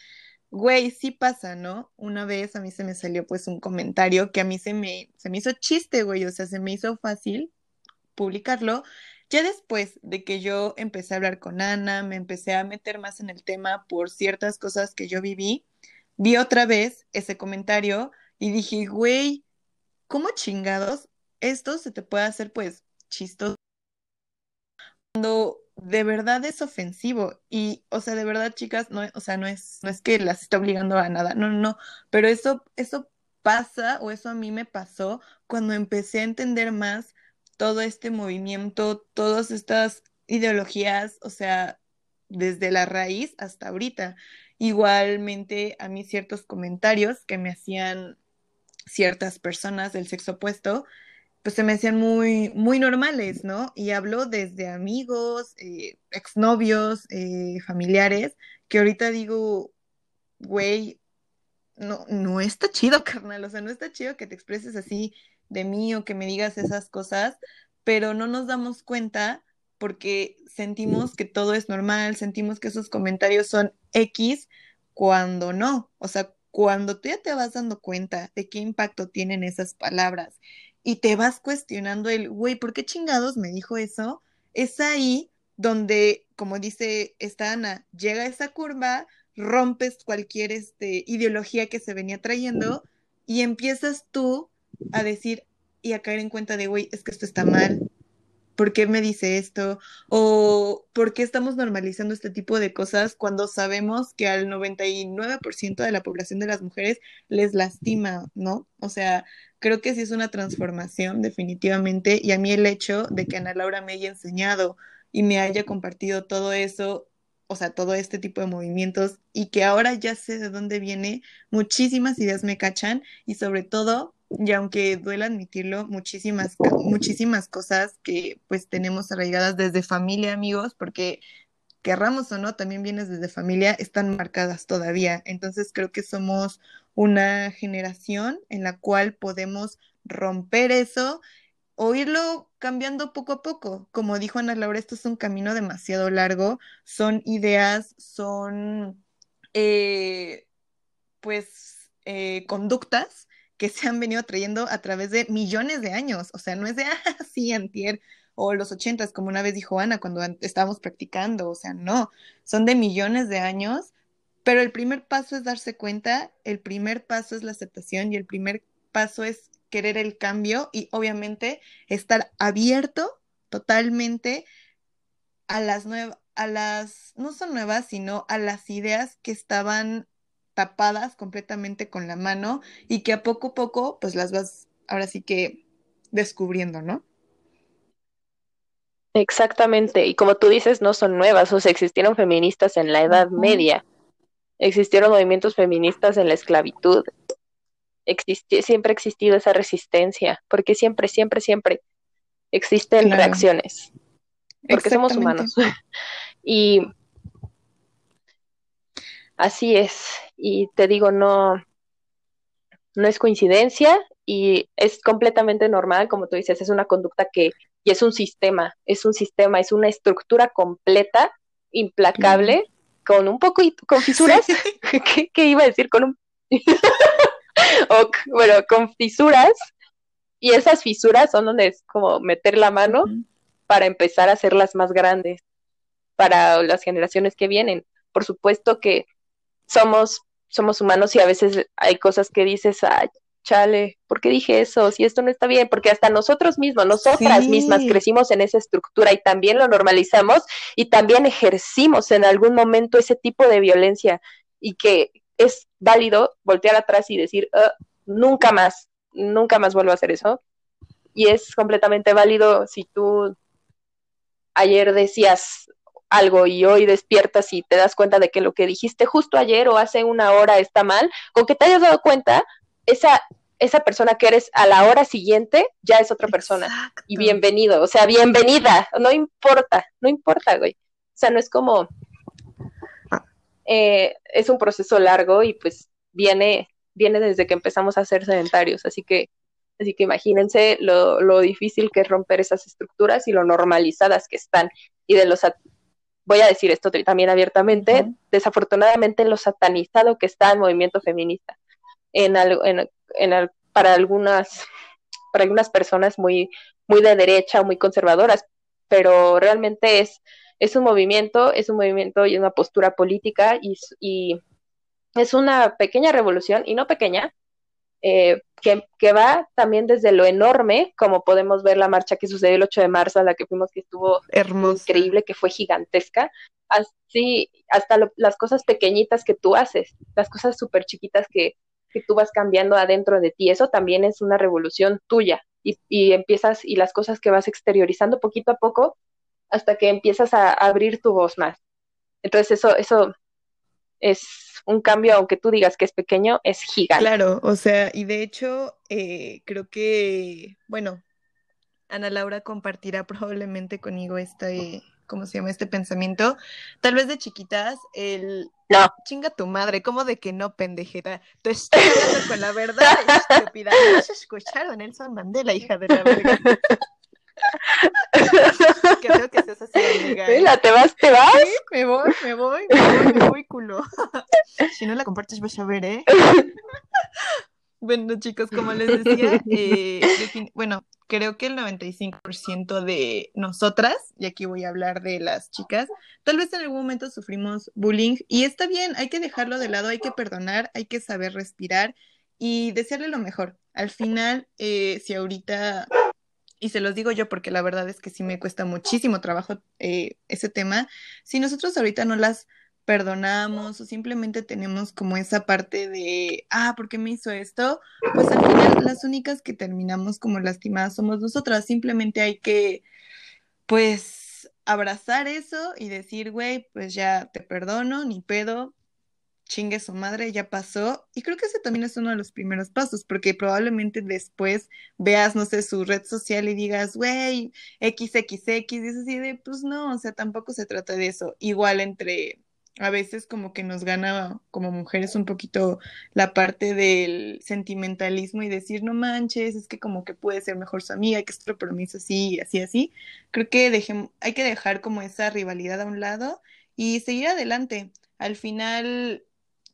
Güey, sí pasa, ¿no? Una vez a mí se me salió pues un comentario que a mí se me, se me hizo chiste, güey, o sea, se me hizo fácil publicarlo. Ya después de que yo empecé a hablar con Ana, me empecé a meter más en el tema por ciertas cosas que yo viví, vi otra vez ese comentario y dije, güey, ¿cómo chingados esto se te puede hacer pues chistoso? Cuando de verdad es ofensivo y, o sea, de verdad, chicas, no, o sea, no es, no es que las esté obligando a nada, no, no, pero eso, eso pasa o eso a mí me pasó cuando empecé a entender más todo este movimiento, todas estas ideologías, o sea, desde la raíz hasta ahorita. Igualmente a mí ciertos comentarios que me hacían ciertas personas del sexo opuesto, pues se me hacían muy, muy normales, ¿no? Y hablo desde amigos, eh, exnovios, eh, familiares, que ahorita digo, güey, no, no está chido, carnal, o sea, no está chido que te expreses así de mí o que me digas esas cosas, pero no nos damos cuenta porque sentimos que todo es normal, sentimos que esos comentarios son X cuando no. O sea, cuando tú ya te vas dando cuenta de qué impacto tienen esas palabras y te vas cuestionando el, güey, ¿por qué chingados me dijo eso? Es ahí donde, como dice esta Ana, llega esa curva, rompes cualquier este, ideología que se venía trayendo y empiezas tú a decir y a caer en cuenta de, güey, es que esto está mal, ¿por qué me dice esto? ¿O por qué estamos normalizando este tipo de cosas cuando sabemos que al 99% de la población de las mujeres les lastima, ¿no? O sea, creo que sí es una transformación definitivamente y a mí el hecho de que Ana Laura me haya enseñado y me haya compartido todo eso, o sea, todo este tipo de movimientos y que ahora ya sé de dónde viene, muchísimas ideas me cachan y sobre todo y aunque duela admitirlo, muchísimas, muchísimas cosas que pues tenemos arraigadas desde familia, amigos, porque querramos o no, también vienes desde familia, están marcadas todavía. Entonces creo que somos una generación en la cual podemos romper eso o irlo cambiando poco a poco. Como dijo Ana Laura, esto es un camino demasiado largo, son ideas, son eh, pues eh, conductas que se han venido trayendo a través de millones de años. O sea, no es de, ah, sí, antier o los ochentas, como una vez dijo Ana cuando estábamos practicando. O sea, no, son de millones de años. Pero el primer paso es darse cuenta, el primer paso es la aceptación y el primer paso es querer el cambio y obviamente estar abierto totalmente a las nuevas, a las, no son nuevas, sino a las ideas que estaban tapadas completamente con la mano y que a poco a poco pues las vas ahora sí que descubriendo, ¿no? Exactamente, y como tú dices, no son nuevas, o sea, existieron feministas en la Edad Media, existieron movimientos feministas en la esclavitud, siempre ha existido esa resistencia, porque siempre, siempre, siempre existen reacciones, porque somos humanos. y Así es. Y te digo, no, no es coincidencia y es completamente normal, como tú dices, es una conducta que, y es un sistema, es un sistema, es una estructura completa, implacable, con un poco, con fisuras, ¿Qué, iba a decir? Con un... bueno, con fisuras, y esas fisuras son donde es como meter la mano para empezar a hacerlas más grandes para las generaciones que vienen. Por supuesto que somos, somos humanos y a veces hay cosas que dices, ay, chale, ¿por qué dije eso? Si esto no está bien, porque hasta nosotros mismos, nosotras mismas crecimos en esa estructura y también lo normalizamos y también ejercimos en algún momento ese tipo de violencia y que es válido voltear atrás y decir, ah, nunca más, nunca más vuelvo a hacer eso. Y es completamente válido si tú ayer decías, algo y hoy despiertas y te das cuenta de que lo que dijiste justo ayer o hace una hora está mal, con que te hayas dado cuenta, esa, esa persona que eres a la hora siguiente ya es otra persona. Y bienvenido, o sea, bienvenida, no importa, no importa, güey. O sea, no es como, eh, es un proceso largo y pues viene, viene desde que empezamos a ser sedentarios, así que Así que imagínense lo, lo, difícil que es romper esas estructuras y lo normalizadas que están y de los voy a decir esto también abiertamente, desafortunadamente en lo satanizado que está el movimiento feminista. En, en, para algunas para algunas personas muy muy de derecha, muy conservadoras, pero realmente es es un movimiento, es un movimiento y una postura política y, y es una pequeña revolución y no pequeña, eh, que, va también desde lo enorme, como podemos ver la marcha que sucedió el 8 de marzo, a la que fuimos, que estuvo increíble, que fue gigantesca, así hasta las cosas pequeñitas que tú haces, las cosas súper chiquitas que, que tú vas cambiando adentro de ti, eso también es una revolución tuya. Y, y empiezas y las cosas que vas exteriorizando poquito a poco hasta que empiezas a abrir tu voz más. Entonces eso, eso es un cambio, aunque tú digas que es pequeño, es gigante. Claro, o sea, y de hecho, eh, creo que, bueno, Ana Laura compartirá probablemente conmigo este, ¿cómo se llama? Este pensamiento. Tal vez de chiquitas, el... No. Chinga tu madre, ¿cómo de que no, pendejera? Tú estás hablando con la verdad, estúpida. ¿No has escuchado a Nelson Mandela, hija de la verga? Que seas así, amiga. ¿eh? Mira, ¿te vas? ¿Te vas? Sí, me voy, me voy, Si no la compartes, vas a ver, ¿eh? Bueno, chicos, como les decía, eh, bueno, creo que el 95% de nosotras, y aquí voy a hablar de las chicas, tal vez en algún momento sufrimos bullying y está bien, hay que dejarlo de lado, hay que perdonar, hay que saber respirar y desearle lo mejor. Al final, eh, si ahorita, y se los digo yo porque la verdad es que sí me cuesta muchísimo trabajo eh, ese tema, si nosotros ahorita no las perdonamos o simplemente tenemos como esa parte de, ah, ¿por qué me hizo esto? Pues al final las únicas que terminamos como lastimadas somos nosotras. Simplemente hay que, pues, abrazar eso y decir, güey, pues ya te perdono, ni pedo, chingue su madre, ya pasó. Y creo que ese también es uno de los primeros pasos, porque probablemente después veas, no sé, su red social y digas, güey, XXX, y es así de, pues no, o sea, tampoco se trata de eso. Igual entre a veces como que nos gana como mujeres un poquito la parte del sentimentalismo y decir, no manches, es que como que puede ser mejor su amiga, que me hizo así, así, así. Creo que dejem- hay que dejar como esa rivalidad a un lado y seguir adelante. Al final,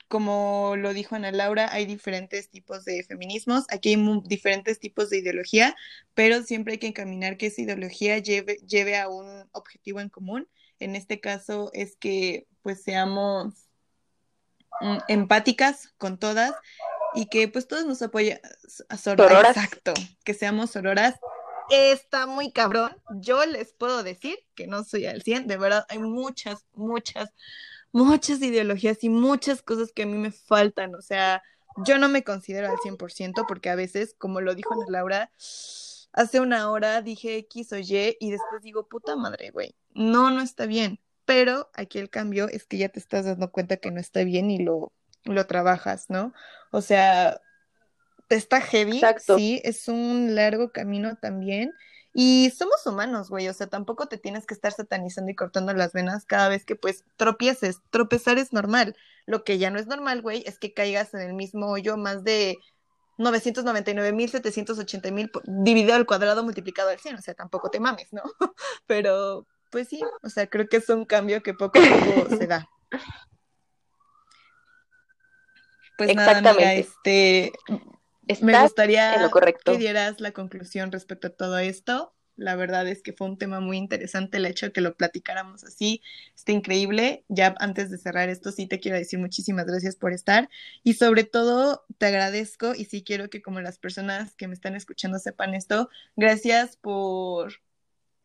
como lo dijo Ana Laura, hay diferentes tipos de feminismos, aquí hay diferentes tipos de ideología, pero siempre hay que encaminar que esa ideología lleve, lleve a un objetivo en común. En este caso es que pues seamos mm, empáticas con todas y que pues todos nos apoyen. Sororas. Exacto, que seamos sororas. Está muy cabrón. Yo les puedo decir que no soy al 100, de verdad hay muchas, muchas, muchas ideologías y muchas cosas que a mí me faltan. O sea, yo no me considero al 100% porque a veces, como lo dijo Ana Laura, hace una hora dije X o Y y después digo, puta madre, güey, no, no está bien. Pero aquí el cambio es que ya te estás dando cuenta que no está bien y lo, lo trabajas, ¿no? O sea, está heavy, Exacto. sí, es un largo camino también. Y somos humanos, güey, o sea, tampoco te tienes que estar satanizando y cortando las venas cada vez que pues tropieces. Tropezar es normal. Lo que ya no es normal, güey, es que caigas en el mismo hoyo más de 999.780.000 po- dividido al cuadrado multiplicado al 100, o sea, tampoco te mames, ¿no? Pero pues sí, o sea, creo que es un cambio que poco a poco se da. Pues nada, Exactamente. este, me gustaría en lo correcto. que dieras la conclusión respecto a todo esto. La verdad es que fue un tema muy interesante el hecho de que lo platicáramos así. Está increíble. Ya antes de cerrar esto, sí te quiero decir muchísimas gracias por estar y sobre todo te agradezco y sí quiero que como las personas que me están escuchando sepan esto, gracias por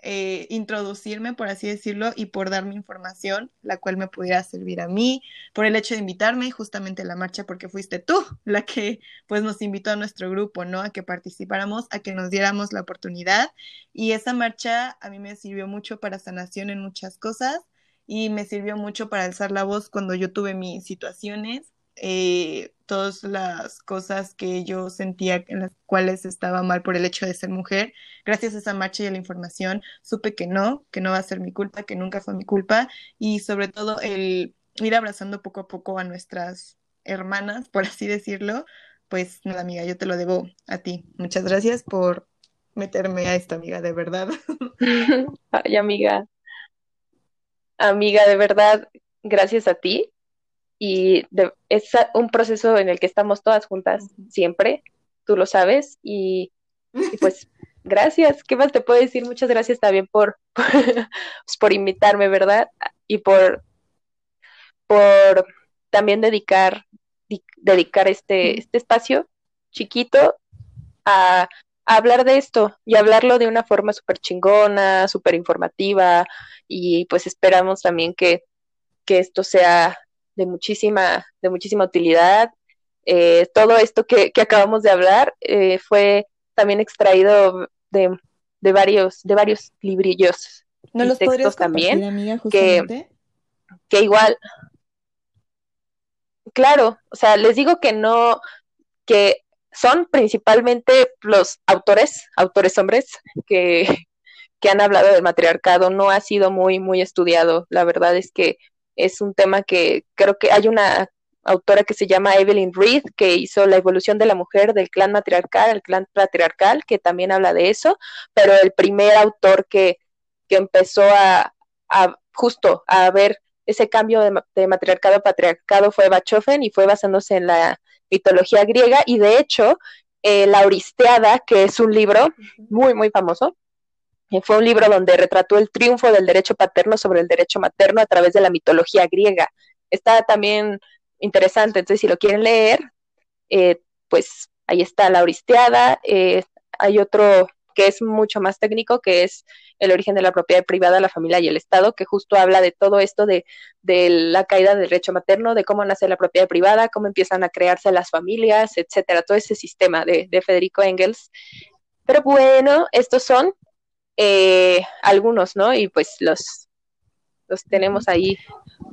eh, introducirme, por así decirlo, y por darme información, la cual me pudiera servir a mí, por el hecho de invitarme justamente a la marcha, porque fuiste tú la que pues nos invitó a nuestro grupo, ¿no? A que participáramos, a que nos diéramos la oportunidad. Y esa marcha a mí me sirvió mucho para sanación en muchas cosas y me sirvió mucho para alzar la voz cuando yo tuve mis situaciones. Eh, todas las cosas que yo sentía en las cuales estaba mal por el hecho de ser mujer, gracias a esa marcha y a la información, supe que no, que no va a ser mi culpa, que nunca fue mi culpa y sobre todo el ir abrazando poco a poco a nuestras hermanas, por así decirlo, pues nada, amiga, yo te lo debo a ti. Muchas gracias por meterme a esta amiga, de verdad. Ay, amiga, amiga, de verdad, gracias a ti. Y de- es un proceso en el que estamos todas juntas siempre, tú lo sabes. Y, y pues, gracias. ¿Qué más te puedo decir? Muchas gracias también por, pues, por invitarme, ¿verdad? Y por, por también dedicar, di- dedicar este, este espacio chiquito a, a hablar de esto y hablarlo de una forma súper chingona, súper informativa y pues esperamos también que, que esto sea de muchísima, de muchísima utilidad. Eh, todo esto que, que acabamos de hablar eh, fue también extraído de, de varios, de varios librillos ¿No y los podrías textos también, amiga, que, que igual, claro, o sea, les digo que no, que son principalmente los autores, autores hombres, que, que han hablado del matriarcado, no ha sido muy, muy estudiado. La verdad es que es un tema que creo que hay una autora que se llama Evelyn Reed, que hizo La evolución de la mujer del clan matriarcal al clan patriarcal, que también habla de eso, pero el primer autor que, que empezó a, justo a ver ese cambio de, matriarcado a patriarcado fue Bachofen y fue basándose en la mitología griega y de hecho eh, La Auristeada, que es un libro muy, muy famoso, fue un libro donde retrató el triunfo del derecho paterno sobre el derecho materno a través de la mitología griega. Está también interesante, entonces si lo quieren leer, eh, pues ahí está la Auristeada. Eh, hay otro que es mucho más técnico, que es el origen de la propiedad privada, la familia y el Estado, que justo habla de todo esto de, de la caída del derecho materno, de cómo nace la propiedad privada, cómo empiezan a crearse las familias, etcétera, todo ese sistema de, de Federico Engels. Pero bueno, estos son eh, algunos, ¿no? Y pues los, los tenemos ahí.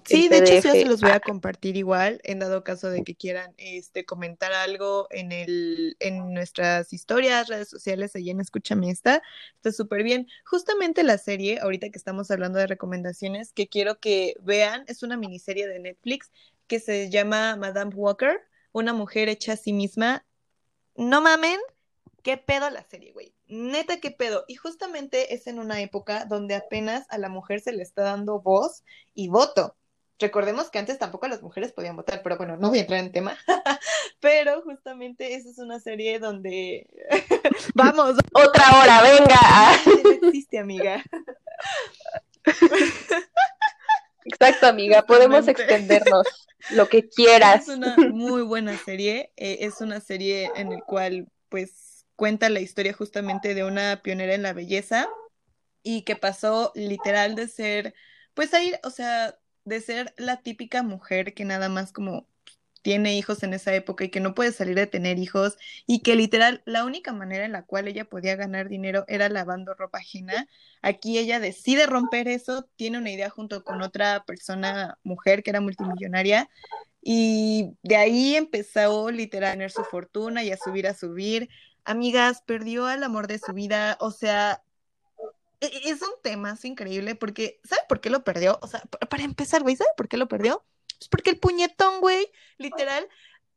Sí, de hecho yo se los voy a compartir igual, en dado caso de que quieran este comentar algo en el, en nuestras historias, redes sociales, allí en Escúchame está, está súper bien. Justamente la serie, ahorita que estamos hablando de recomendaciones, que quiero que vean, es una miniserie de Netflix que se llama Madame Walker, una mujer hecha a sí misma. No mamen, qué pedo la serie, güey neta, qué pedo. Y justamente es en una época donde apenas a la mujer se le está dando voz y voto. Recordemos que antes tampoco las mujeres podían votar, pero bueno, no voy a entrar en tema. pero justamente esa es una serie donde vamos. Otra hora, venga. No existe, amiga. Exacto, amiga, podemos extendernos lo que quieras. Es una muy buena serie, eh, es una serie en la cual pues cuenta la historia justamente de una pionera en la belleza y que pasó literal de ser, pues ahí, o sea, de ser la típica mujer que nada más como tiene hijos en esa época y que no puede salir de tener hijos y que literal la única manera en la cual ella podía ganar dinero era lavando ropa ajena. Aquí ella decide romper eso, tiene una idea junto con otra persona, mujer que era multimillonaria y de ahí empezó literal a tener su fortuna y a subir, a subir amigas, perdió al amor de su vida, o sea, e, e, es un tema, es increíble, porque, ¿sabe por qué lo perdió? O sea, para empezar, güey, ¿sabe por qué lo perdió? Pues porque el puñetón, güey, literal,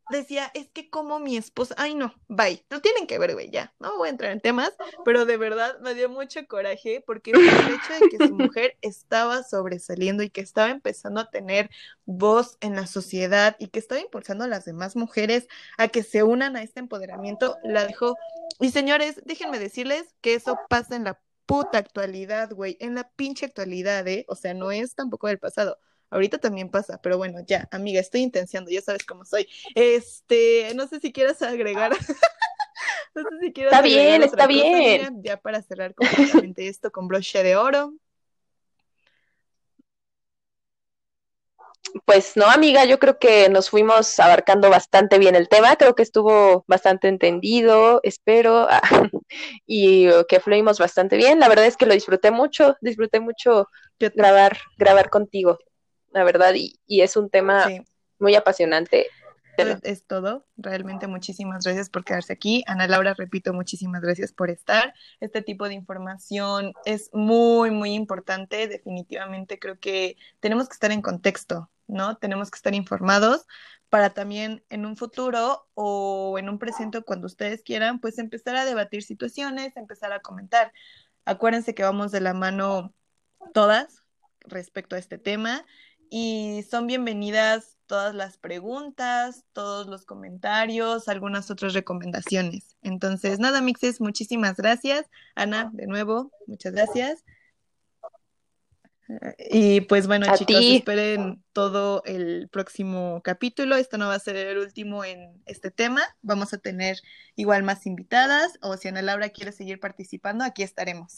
decía, es que como mi esposa, ay no, bye, lo tienen que ver, güey, ya, no voy a entrar en temas, pero de verdad me dio mucho coraje porque el hecho de que su mujer estaba sobresaliendo y que estaba empezando a tener voz en la sociedad y que estaba impulsando a las demás mujeres a que se unan a este empoderamiento, la dejó. Y señores, déjenme decirles que eso pasa en la puta actualidad, güey, en la pinche actualidad, ¿eh? O sea, no es tampoco del pasado. Ahorita también pasa, pero bueno, ya, amiga, estoy intenciando, ya sabes cómo soy. Este, no sé si quieras agregar. no sé si quieras Está bien, está bien. ya para cerrar completamente esto con broche de oro. Pues no, amiga, yo creo que nos fuimos abarcando bastante bien el tema, creo que estuvo bastante entendido, espero, y que fluimos bastante bien. La verdad es que lo disfruté mucho, disfruté mucho grabar, grabar contigo la verdad, y, y es un tema muy apasionante. Es todo. Realmente muchísimas gracias por quedarse aquí. Ana Laura, repito, muchísimas gracias por estar. Este tipo de información es muy, muy importante. Definitivamente creo que tenemos que estar en contexto, ¿no? Tenemos que estar informados para también en un futuro o en un presente cuando ustedes quieran, pues empezar a debatir situaciones, empezar a comentar. Acuérdense que vamos de la mano todas respecto a este tema y son bienvenidas todas las preguntas, todos los comentarios, algunas otras recomendaciones. Entonces, nada, Mixes, muchísimas gracias. Ana, de nuevo, muchas gracias. Y pues bueno, chicos, esperen todo el próximo capítulo. Esto no va a ser el último en este tema. Vamos a tener igual más invitadas o si Ana Laura quiere seguir participando, aquí estaremos.